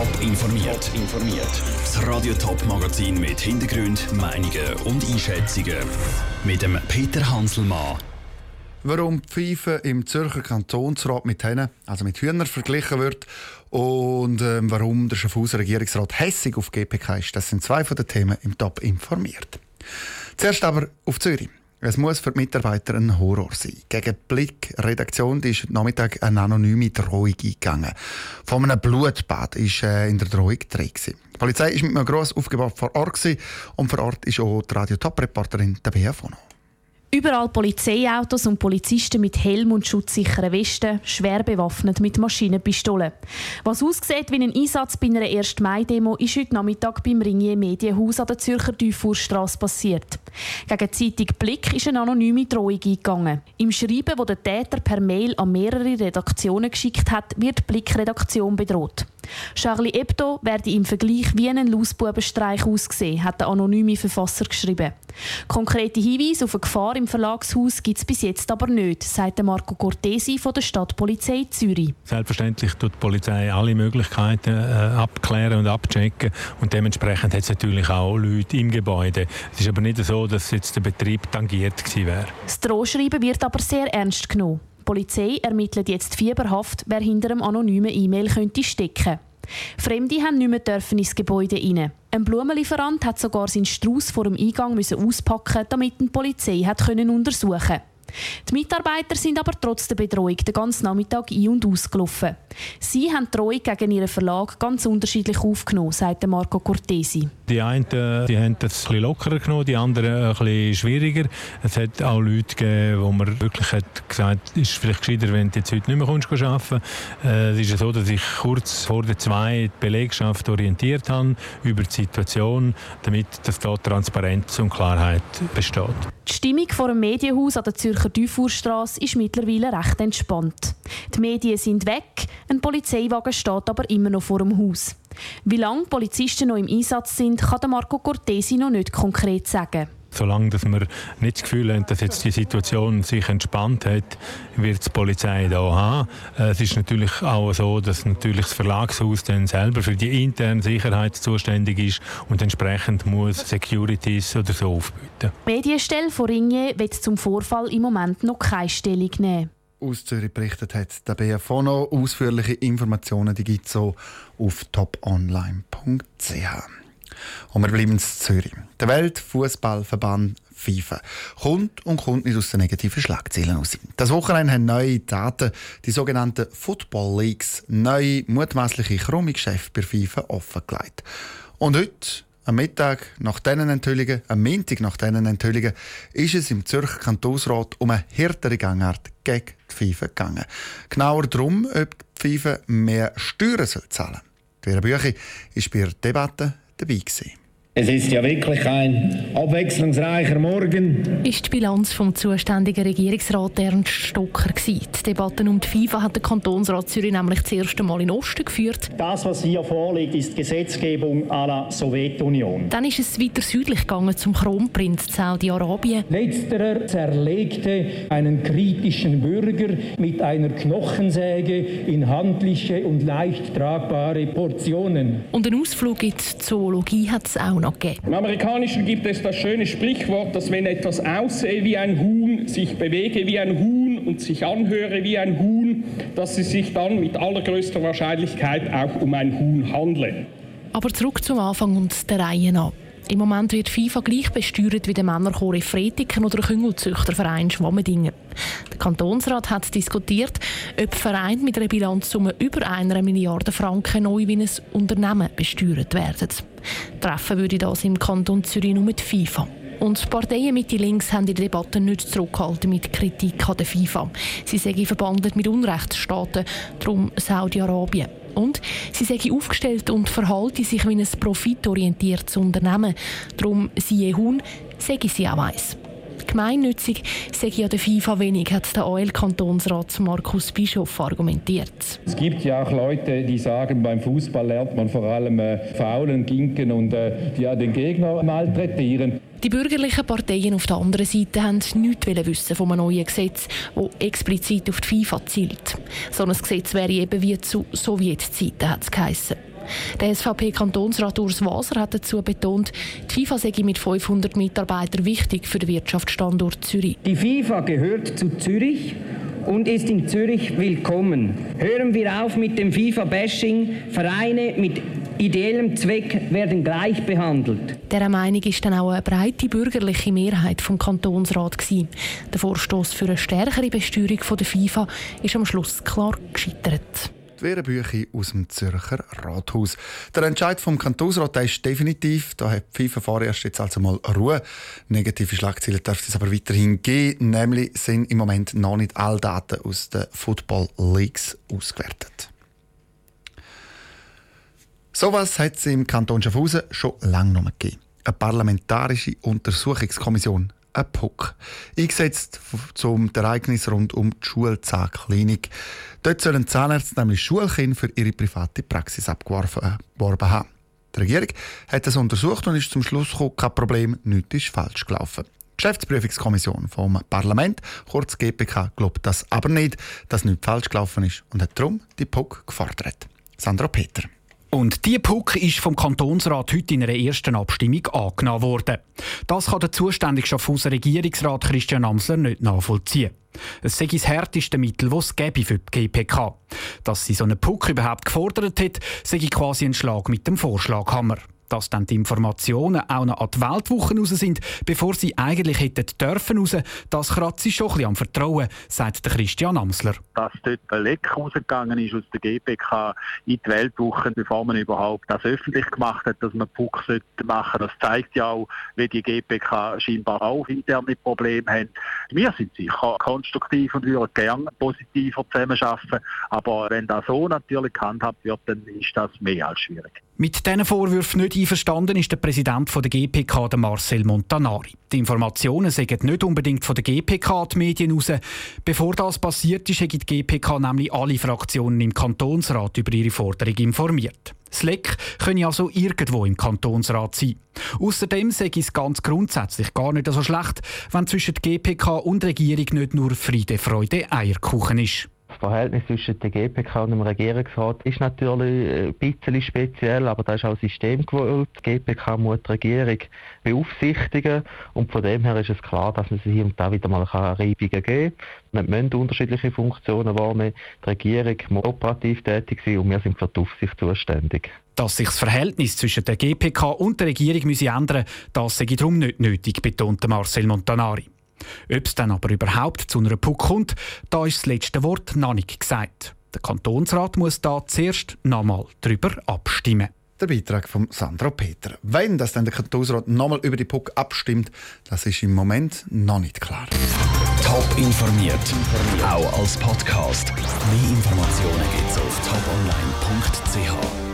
Top informiert. informiert. Das Radio Top Magazin mit Hintergrund, Meinungen und Einschätzungen mit dem Peter Hanselmann. Warum Pfeife im Zürcher Kantonsrat mit Hennen, also mit Hühnern verglichen wird und ähm, warum der Schaffhauser Regierungsrat hässig auf GPK ist, das sind zwei von den Themen im Top informiert. Zuerst aber auf Zürich. Es muss für die Mitarbeiter ein Horror sein. Gegen die Blick-Redaktion ist heute Nachmittag eine anonyme Drohung eingegangen. Von einem Blutbad war äh, in der Drohung drin. Die Polizei ist mit einem grossen Aufgebot vor Ort und vor Ort ist auch die Radio-Top-Reporterin Tabea Fono. Überall Polizeiautos und Polizisten mit Helm und schutzsicheren Westen, schwer bewaffnet mit Maschinenpistolen. Was aussieht wie ein Einsatz bei einer 1. Mai-Demo, ist heute Nachmittag beim Ringier Medienhaus an der Zürcher Dufourstrasse passiert. Gegen Zeitung Blick ist eine anonyme Drohung eingegangen. Im Schreiben, das der Täter per Mail an mehrere Redaktionen geschickt hat, wird Blick-Redaktion bedroht. Charlie Hebdo werde im Vergleich wie ein Lausbubenstreich ausgesehen, hat der anonyme Verfasser geschrieben. Konkrete Hinweise auf eine Gefahr im Verlagshaus gibt es bis jetzt aber nicht, sagt Marco Cortesi von der Stadtpolizei Zürich. Selbstverständlich tut die Polizei alle Möglichkeiten äh, abklären und abchecken und dementsprechend hat es natürlich auch Leute im Gebäude. Es ist aber nicht so, dass jetzt der Betrieb tangiert gewesen wäre. Das Drohschreiben wird aber sehr ernst genommen. Die Polizei ermittelt jetzt fieberhaft, wer hinter einem anonymen E-Mail könnte stecken. Fremde haben nicht mehr dürfen ins Gebäude rein. Ein Blumenlieferant hat sogar seinen Strauß vor dem Eingang auspacken, damit die Polizei hat können untersuchen die Mitarbeiter sind aber trotz der Bedrohung den ganzen Nachmittag ein- und ausgelaufen. Sie haben die Drohung gegen ihren Verlag ganz unterschiedlich aufgenommen, sagt Marco Cortesi. Die einen die haben das ein lockerer genommen, die anderen ein bisschen schwieriger. Es hat auch Leute gegeben, wo man wirklich hat gesagt es ist vielleicht gescheiter, wenn du jetzt heute nicht mehr kommst, arbeiten äh, Es ist so, dass ich kurz vor der zwei die Belegschaft orientiert habe über die Situation, damit dass da Transparenz und Klarheit besteht. Die Stimmung vor dem Medienhaus an der Zürcher Dufourstrasse ist mittlerweile recht entspannt. Die Medien sind weg, ein Polizeiwagen steht aber immer noch vor dem Haus. Wie lange Polizisten noch im Einsatz sind, kann Marco Cortesi noch nicht konkret sagen. Solange dass wir nicht das Gefühl haben, dass jetzt die Situation sich entspannt hat, wird die Polizei da haben. Äh, es ist natürlich auch so, dass natürlich das Verlagshaus dann selber für die interne Sicherheit zuständig ist und entsprechend muss Securities oder so aufbieten. Die Medienstelle von Ringier wird zum Vorfall im Moment noch keine Stellung nehmen. Aus Zürich berichtet hat der BFONO. Ausführliche Informationen gibt es so auf toponline.ch. Und wir bleiben in Zürich. Der Weltfußballverband FIFA kommt und kommt nicht aus den negativen Schlagzeilen aus. Das Wochenende haben neue Daten, die sogenannten Football Leagues, neue mutmaßliche Chromikgeschäfte bei FIFA offengelegt. Und heute am Mittag nach diesen Enthüllungen, am Montag nach diesen Enthüllungen, ist es im Zürcher Kantonsrat um eine härtere Gangart gegen die FIFA gegangen. Genauer darum, ob die FIFA mehr Steuern zahlen soll. Vera Büchi war bei der Debatte dabei. Gewesen. Es ist ja wirklich ein abwechslungsreicher Morgen. Ist die Bilanz vom zuständigen Regierungsrat Ernst Stocker gewesen. Die Debatten um die FIFA hat der Kantonsrat Zürich nämlich das erste Mal in Osten geführt. Das, was hier vorliegt, ist Gesetzgebung à la Sowjetunion. Dann ist es weiter südlich gegangen zum Kronprinz Saudi-Arabien. Letzterer zerlegte einen kritischen Bürger mit einer Knochensäge in handliche und leicht tragbare Portionen. Und einen Ausflug in die Zoologie hat es auch noch gegeben. Im Amerikanischen gibt es das schöne Sprichwort, dass wenn etwas aussehe wie ein Huhn, sich bewege wie ein Huhn und sich anhöre wie ein Huhn, dass es sich dann mit allergrößter Wahrscheinlichkeit auch um ein Huhn handle. Aber zurück zum Anfang und der Reihe nach. Im Moment wird FIFA gleich besteuert wie der Männerchor Fretiken oder der Küngelzüchterverein Schwammendingen. Der Kantonsrat hat diskutiert, ob Vereine mit einer Bilanzsumme über einer Milliarde Franken neu wie ein Unternehmen besteuert werden. Treffen würde das im Kanton Zürich nur mit FIFA. Und die Parteien Mitte links haben in der Debatte nicht zurückgehalten mit Kritik an der FIFA. Sie seien verbandelt mit Unrechtsstaaten, darum Saudi-Arabien. Und sie sei aufgestellt und verhalte sich wie ein profitorientiertes Unternehmen. Darum siehe Huhn, sage sie auch weiss. Gemeinnützig sei ja der FIFA wenig, hat der AL-Kantonsrat Markus Bischof argumentiert. Es gibt ja auch Leute, die sagen, beim Fußball lernt man vor allem äh, faulen, ginken und äh, ja, den Gegner malträtieren. Die bürgerlichen Parteien auf der anderen Seite haben nichts wissen vom neuen Gesetz, das explizit auf die FIFA zielt. So ein Gesetz wäre eben wie zu Sowjetzeiten, hat es geheissen. Der SVP-Kantonsrat Urs Waser hat dazu betont, die FIFA sei mit 500 Mitarbeitern wichtig für den Wirtschaftsstandort Zürich. Die FIFA gehört zu Zürich und ist in Zürich willkommen. Hören wir auf mit dem FIFA-Bashing. Vereine mit ideellem Zweck werden gleich behandelt. Dieser Meinung ist dann auch eine breite bürgerliche Mehrheit vom Kantonsrat gewesen. Der Vorstoß für eine stärkere Besteuerung der FIFA ist am Schluss klar gescheitert die Wehrenbücher aus dem Zürcher Rathaus. Der Entscheid vom Kantonsrat ist definitiv. Da hat die FIFA vorerst jetzt also mal Ruhe. Negative Schlagzeilen darf es aber weiterhin geben. Nämlich sind im Moment noch nicht alle Daten aus den Football Leagues ausgewertet. Sowas hat es im Kanton Schaffhausen schon lange noch gegeben. Eine parlamentarische Untersuchungskommission ein PUC. Eingesetzt zum Ereignis rund um die Schulzahnklinik. Dort sollen Zahnärzte nämlich Schulkinder für ihre private Praxis abgeworfen haben. Die Regierung hat das untersucht und ist zum Schluss gekommen, kein Problem, nichts ist falsch gelaufen. Die Geschäftsprüfungskommission vom Parlament, kurz GPK, glaubt das aber nicht, dass nichts falsch gelaufen ist und hat darum die PUC gefordert. Sandra Peter. Und die PUC ist vom Kantonsrat heute in einer ersten Abstimmung angenommen worden. Das kann der zuständige Schaffhauser Regierungsrat Christian Amsler nicht nachvollziehen. Es sei das härteste Mittel, das es für die GPK. Dass sie so eine PUC überhaupt gefordert hat, sei quasi ein Schlag mit dem Vorschlaghammer dass dann die Informationen auch noch an die Weltwoche raus sind, bevor sie eigentlich hätten dürfen raus, das kratzt sie schon ein bisschen am Vertrauen, sagt der Christian Amsler. Dass dort ein Leck rausgegangen ist aus der GPK in die Weltwoche, bevor man überhaupt das öffentlich gemacht hat, dass man PUC machen das zeigt ja auch, wie die GPK scheinbar auch interne Probleme hat. Wir sind sicher konstruktiv und würden gerne positiver zusammenarbeiten, aber wenn das so natürlich gehandhabt wird, dann ist das mehr als schwierig. Mit diesen Vorwürfen nicht einverstanden ist der Präsident der GPK, Marcel Montanari. Die Informationen sagen nicht unbedingt von der GPK die Medien raus. Bevor das passiert ist, hat die GPK nämlich alle Fraktionen im Kantonsrat über ihre Forderung informiert. Das Leck könne also irgendwo im Kantonsrat sein. Außerdem sei es ganz grundsätzlich gar nicht so schlecht, wenn zwischen GPK und Regierung nicht nur Friede, Freude, Eierkuchen ist. Verhältnis zwischen der GPK und dem Regierungsrat ist natürlich äh, ein bisschen speziell, aber da ist auch System gewollt. Die GPK muss die Regierung beaufsichtigen und von dem her ist es klar, dass man sich hier und da wieder mal Reibungen geben kann. Wir müssen unterschiedliche Funktionen wahrnehmen. Die Regierung muss operativ tätig sein und wir sind für die Aufsicht zuständig. Dass sich das Verhältnis zwischen der GPK und der Regierung ändern müsse, das sei darum nicht nötig, betonte Marcel Montanari. Ob es dann aber überhaupt zu einer PUC kommt, da ist das letzte Wort noch nicht gesagt. Der Kantonsrat muss da zuerst nochmal darüber abstimmen. Der Beitrag von Sandro Peter. Wenn das dann der Kantonsrat nochmal über die PUC abstimmt, das ist im Moment noch nicht klar. Top informiert, auch als Podcast. Mehr Informationen gibt es auf toponline.ch.